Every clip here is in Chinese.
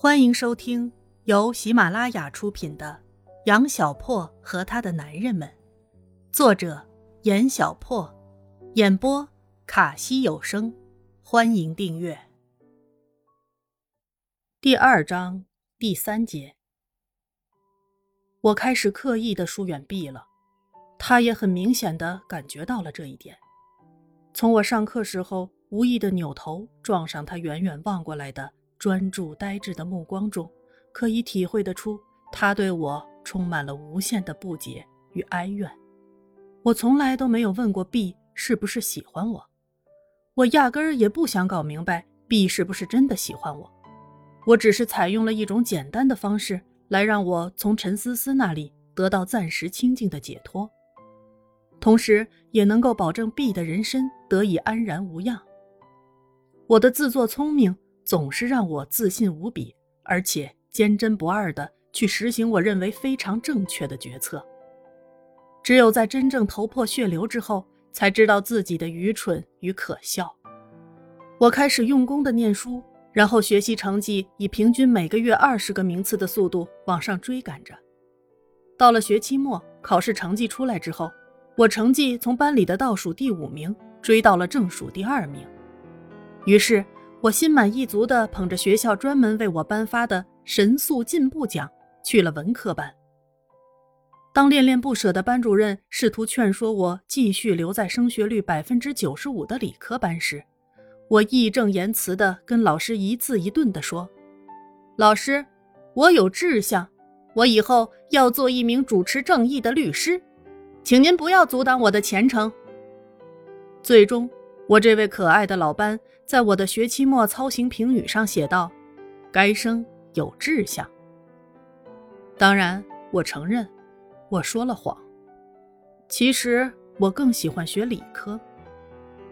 欢迎收听由喜马拉雅出品的《杨小破和他的男人们》，作者严小破，演播卡西有声。欢迎订阅。第二章第三节，我开始刻意的疏远 B 了，他也很明显的感觉到了这一点。从我上课时候无意的扭头撞上他远远望过来的。专注呆滞的目光中，可以体会得出他对我充满了无限的不解与哀怨。我从来都没有问过 B 是不是喜欢我，我压根儿也不想搞明白 B 是不是真的喜欢我。我只是采用了一种简单的方式来让我从陈思思那里得到暂时清静的解脱，同时也能够保证 B 的人身得以安然无恙。我的自作聪明。总是让我自信无比，而且坚贞不二的去实行我认为非常正确的决策。只有在真正头破血流之后，才知道自己的愚蠢与可笑。我开始用功的念书，然后学习成绩以平均每个月二十个名次的速度往上追赶着。到了学期末，考试成绩出来之后，我成绩从班里的倒数第五名追到了正数第二名，于是。我心满意足地捧着学校专门为我颁发的神速进步奖去了文科班。当恋恋不舍的班主任试图劝说我继续留在升学率百分之九十五的理科班时，我义正言辞地跟老师一字一顿地说：“老师，我有志向，我以后要做一名主持正义的律师，请您不要阻挡我的前程。”最终。我这位可爱的老班，在我的学期末操行评语上写道：“该生有志向。”当然，我承认我说了谎。其实我更喜欢学理科，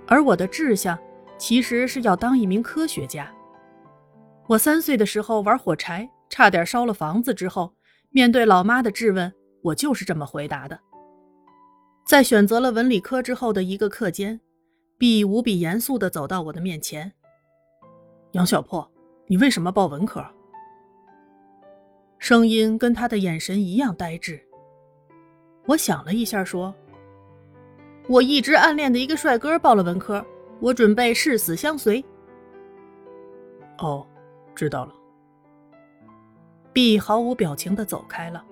而我的志向其实是要当一名科学家。我三岁的时候玩火柴，差点烧了房子。之后，面对老妈的质问，我就是这么回答的。在选择了文理科之后的一个课间。B 无比严肃地走到我的面前。杨小破，你为什么报文科？声音跟他的眼神一样呆滞。我想了一下，说：“我一直暗恋的一个帅哥报了文科，我准备誓死相随。”哦，知道了。B 毫无表情地走开了，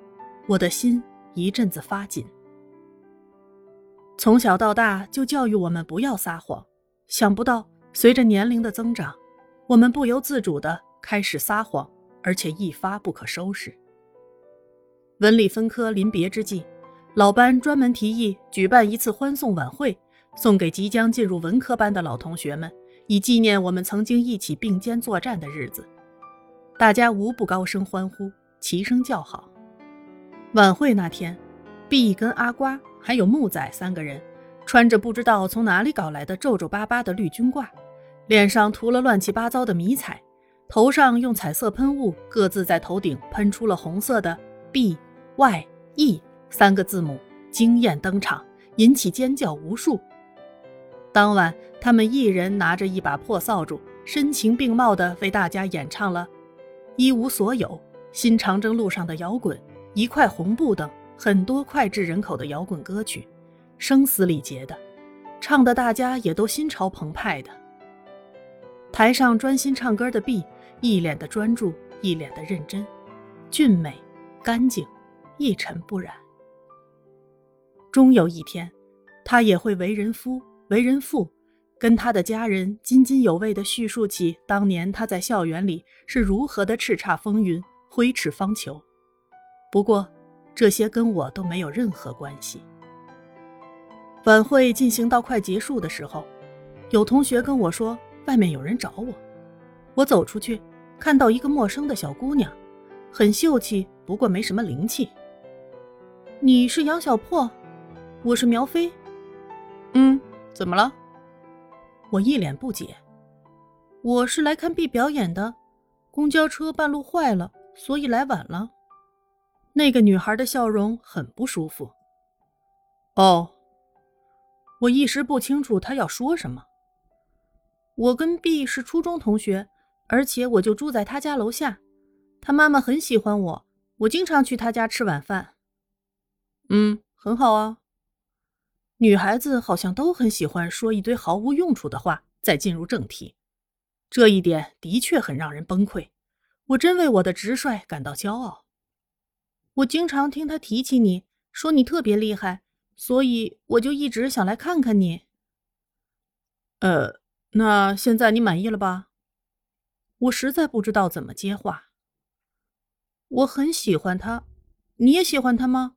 我的心一阵子发紧。从小到大就教育我们不要撒谎，想不到随着年龄的增长，我们不由自主的开始撒谎，而且一发不可收拾。文理分科临别之际，老班专门提议举办一次欢送晚会，送给即将进入文科班的老同学们，以纪念我们曾经一起并肩作战的日子。大家无不高声欢呼，齐声叫好。晚会那天，B 跟阿瓜。还有木仔三个人，穿着不知道从哪里搞来的皱皱巴巴的绿军褂，脸上涂了乱七八糟的迷彩，头上用彩色喷雾各自在头顶喷出了红色的 B Y E 三个字母，惊艳登场，引起尖叫无数。当晚，他们一人拿着一把破扫帚，声情并茂地为大家演唱了《一无所有》《新长征路上的摇滚》《一块红布》等。很多脍炙人口的摇滚歌曲，声嘶力竭的，唱的大家也都心潮澎湃的。台上专心唱歌的 B，一脸的专注，一脸的认真，俊美、干净、一尘不染。终有一天，他也会为人夫、为人父，跟他的家人津津有味地叙述起当年他在校园里是如何的叱咤风云、挥斥方遒。不过，这些跟我都没有任何关系。晚会进行到快结束的时候，有同学跟我说外面有人找我。我走出去，看到一个陌生的小姑娘，很秀气，不过没什么灵气。你是杨小破，我是苗飞。嗯，怎么了？我一脸不解。我是来看 B 表演的，公交车半路坏了，所以来晚了。那个女孩的笑容很不舒服。哦，我一时不清楚她要说什么。我跟 B 是初中同学，而且我就住在他家楼下。他妈妈很喜欢我，我经常去他家吃晚饭。嗯，很好啊。女孩子好像都很喜欢说一堆毫无用处的话，再进入正题。这一点的确很让人崩溃。我真为我的直率感到骄傲。我经常听他提起你，说你特别厉害，所以我就一直想来看看你。呃，那现在你满意了吧？我实在不知道怎么接话。我很喜欢他，你也喜欢他吗？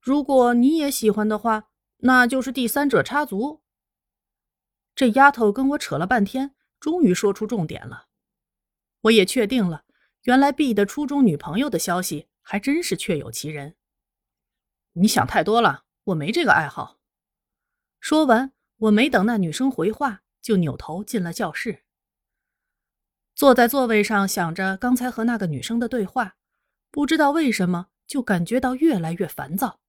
如果你也喜欢的话，那就是第三者插足。这丫头跟我扯了半天，终于说出重点了。我也确定了，原来 B 的初中女朋友的消息还真是确有其人。你想太多了，我没这个爱好。说完，我没等那女生回话，就扭头进了教室。坐在座位上，想着刚才和那个女生的对话，不知道为什么就感觉到越来越烦躁。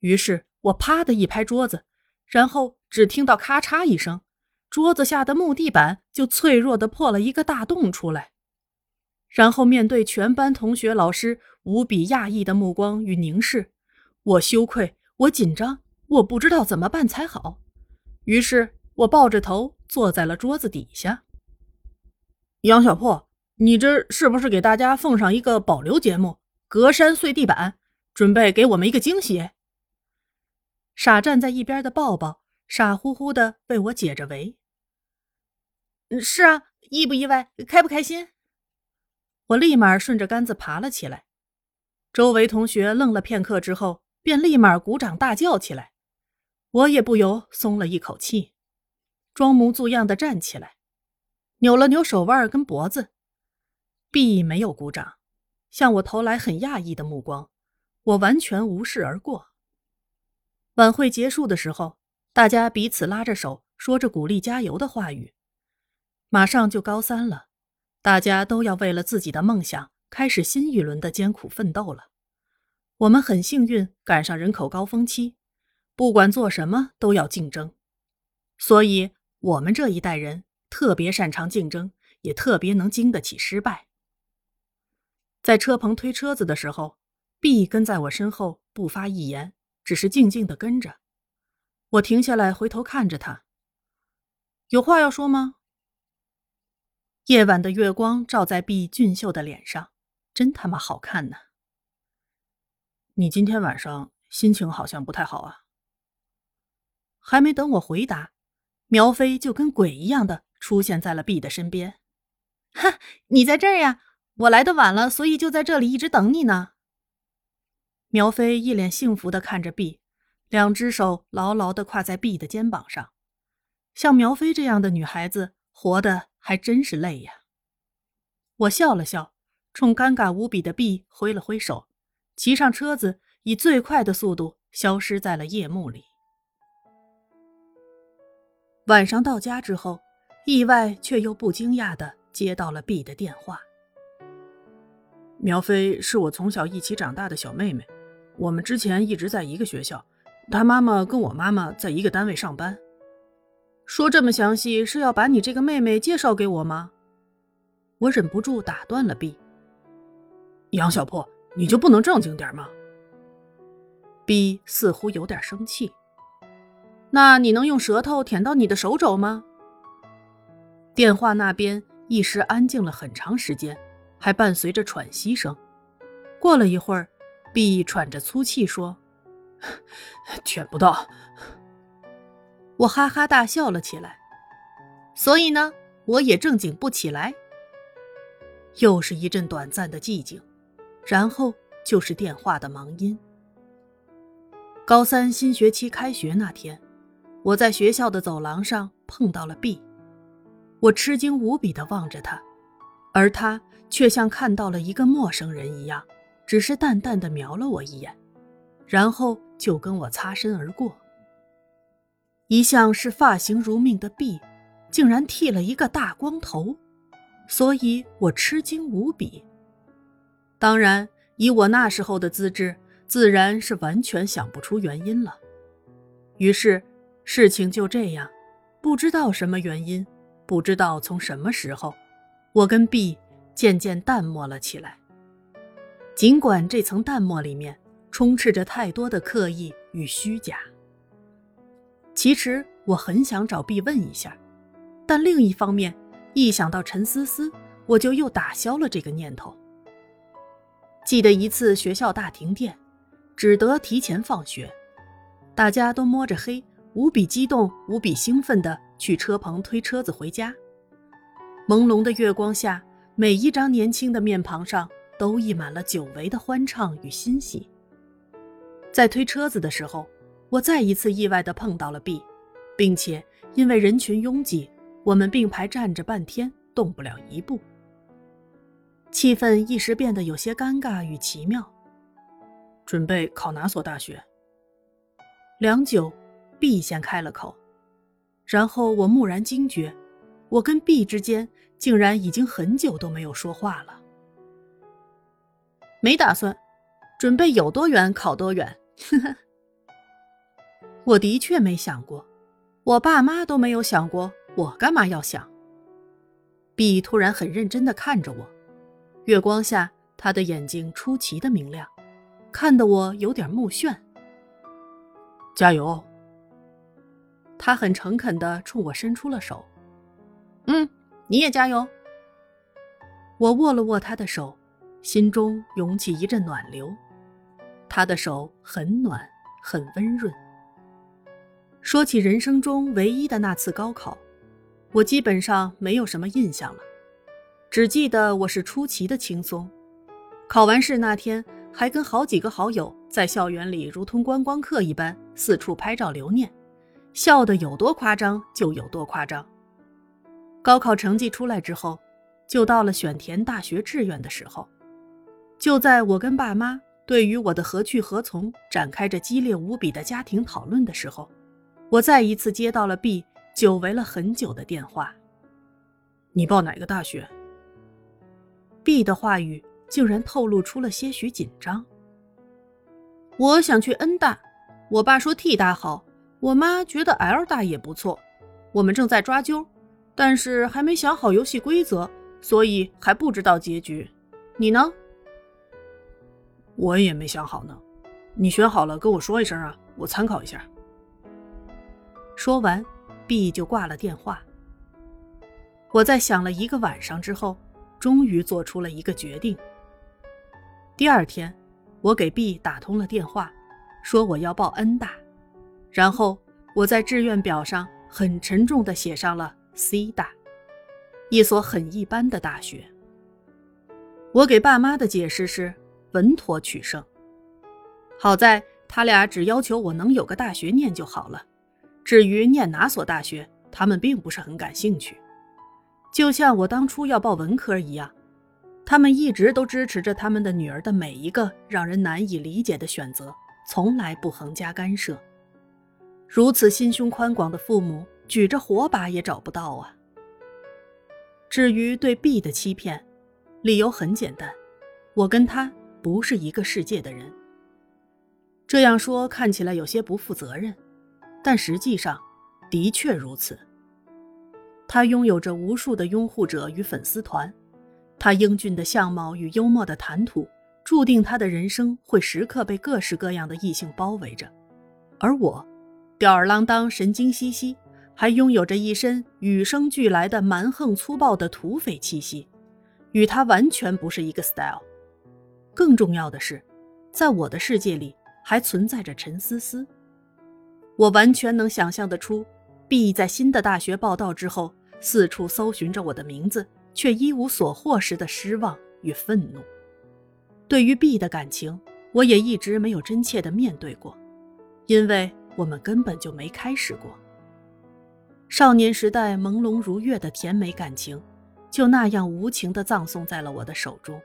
于是我啪的一拍桌子，然后只听到咔嚓一声，桌子下的木地板就脆弱的破了一个大洞出来。然后面对全班同学、老师无比讶异的目光与凝视，我羞愧，我紧张，我不知道怎么办才好。于是我抱着头坐在了桌子底下。杨小破，你这是不是给大家奉上一个保留节目？隔山碎地板，准备给我们一个惊喜？傻站在一边的抱抱傻乎乎的为我解着围。是啊，意不意外？开不开心？我立马顺着杆子爬了起来，周围同学愣了片刻之后，便立马鼓掌大叫起来。我也不由松了一口气，装模作样的站起来，扭了扭手腕跟脖子。B 没有鼓掌，向我投来很讶异的目光，我完全无视而过。晚会结束的时候，大家彼此拉着手，说着鼓励加油的话语。马上就高三了。大家都要为了自己的梦想开始新一轮的艰苦奋斗了。我们很幸运赶上人口高峰期，不管做什么都要竞争，所以我们这一代人特别擅长竞争，也特别能经得起失败。在车棚推车子的时候，B 跟在我身后不发一言，只是静静的跟着。我停下来回头看着他，有话要说吗？夜晚的月光照在毕俊秀的脸上，真他妈好看呢。你今天晚上心情好像不太好啊。还没等我回答，苗飞就跟鬼一样的出现在了毕的身边。哈，你在这儿呀？我来的晚了，所以就在这里一直等你呢。苗飞一脸幸福的看着毕，两只手牢牢的挎在毕的肩膀上。像苗飞这样的女孩子，活的。还真是累呀！我笑了笑，冲尴尬无比的 B 挥了挥手，骑上车子，以最快的速度消失在了夜幕里。晚上到家之后，意外却又不惊讶的接到了 B 的电话。苗飞是我从小一起长大的小妹妹，我们之前一直在一个学校，她妈妈跟我妈妈在一个单位上班。说这么详细，是要把你这个妹妹介绍给我吗？我忍不住打断了 B。杨小破，你就不能正经点吗？B 似乎有点生气。那你能用舌头舔到你的手肘吗？电话那边一时安静了很长时间，还伴随着喘息声。过了一会儿，B 喘着粗气说：“ 舔不到。”我哈哈大笑了起来，所以呢，我也正经不起来。又是一阵短暂的寂静，然后就是电话的忙音。高三新学期开学那天，我在学校的走廊上碰到了 B，我吃惊无比的望着他，而他却像看到了一个陌生人一样，只是淡淡的瞄了我一眼，然后就跟我擦身而过。一向是发型如命的 B，竟然剃了一个大光头，所以我吃惊无比。当然，以我那时候的资质，自然是完全想不出原因了。于是，事情就这样，不知道什么原因，不知道从什么时候，我跟 B 渐渐淡漠了起来。尽管这层淡漠里面充斥着太多的刻意与虚假。其实我很想找毕问一下，但另一方面，一想到陈思思，我就又打消了这个念头。记得一次学校大停电，只得提前放学，大家都摸着黑，无比激动、无比兴奋地去车棚推车子回家。朦胧的月光下，每一张年轻的面庞上都溢满了久违的欢畅与欣喜。在推车子的时候，我再一次意外地碰到了 B，并且因为人群拥挤，我们并排站着半天，动不了一步。气氛一时变得有些尴尬与奇妙。准备考哪所大学？良久，B 先开了口，然后我蓦然惊觉，我跟 B 之间竟然已经很久都没有说话了。没打算，准备有多远考多远。呵呵。我的确没想过，我爸妈都没有想过，我干嘛要想？B 突然很认真的看着我。月光下，他的眼睛出奇的明亮，看得我有点目眩。加油！他很诚恳的冲我伸出了手。嗯，你也加油。我握了握他的手，心中涌起一阵暖流。他的手很暖，很温润。说起人生中唯一的那次高考，我基本上没有什么印象了。只记得我是出奇的轻松，考完试那天还跟好几个好友在校园里如同观光客一般四处拍照留念，笑得有多夸张就有多夸张。高考成绩出来之后，就到了选填大学志愿的时候。就在我跟爸妈对于我的何去何从展开着激烈无比的家庭讨论的时候，我再一次接到了 B 久违了很久的电话。你报哪个大学？B 的话语竟然透露出了些许紧张。我想去 N 大，我爸说 T 大好，我妈觉得 L 大也不错。我们正在抓阄，但是还没想好游戏规则，所以还不知道结局。你呢？我也没想好呢。你选好了跟我说一声啊，我参考一下。说完，B 就挂了电话。我在想了一个晚上之后。终于做出了一个决定。第二天，我给 B 打通了电话，说我要报 N 大，然后我在志愿表上很沉重地写上了 C 大，一所很一般的大学。我给爸妈的解释是稳妥取胜，好在他俩只要求我能有个大学念就好了，至于念哪所大学，他们并不是很感兴趣。就像我当初要报文科一样，他们一直都支持着他们的女儿的每一个让人难以理解的选择，从来不横加干涉。如此心胸宽广的父母，举着火把也找不到啊。至于对 B 的欺骗，理由很简单，我跟他不是一个世界的人。这样说看起来有些不负责任，但实际上的确如此。他拥有着无数的拥护者与粉丝团，他英俊的相貌与幽默的谈吐，注定他的人生会时刻被各式各样的异性包围着。而我，吊儿郎当、神经兮兮，还拥有着一身与生俱来的蛮横粗暴的土匪气息，与他完全不是一个 style。更重要的是，在我的世界里还存在着陈思思，我完全能想象得出。B 在新的大学报到之后，四处搜寻着我的名字，却一无所获时的失望与愤怒。对于 B 的感情，我也一直没有真切的面对过，因为我们根本就没开始过。少年时代朦胧如月的甜美感情，就那样无情地葬送在了我的手中。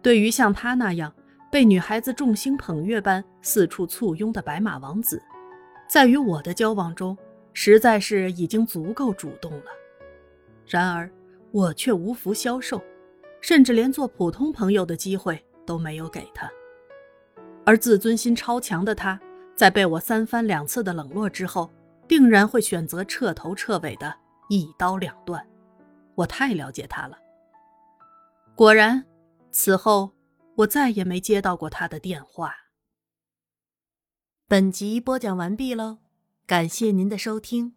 对于像他那样被女孩子众星捧月般四处簇拥的白马王子，在与我的交往中，实在是已经足够主动了，然而我却无福消受，甚至连做普通朋友的机会都没有给他。而自尊心超强的他，在被我三番两次的冷落之后，定然会选择彻头彻尾的一刀两断。我太了解他了。果然，此后我再也没接到过他的电话。本集播讲完毕喽，感谢您的收听。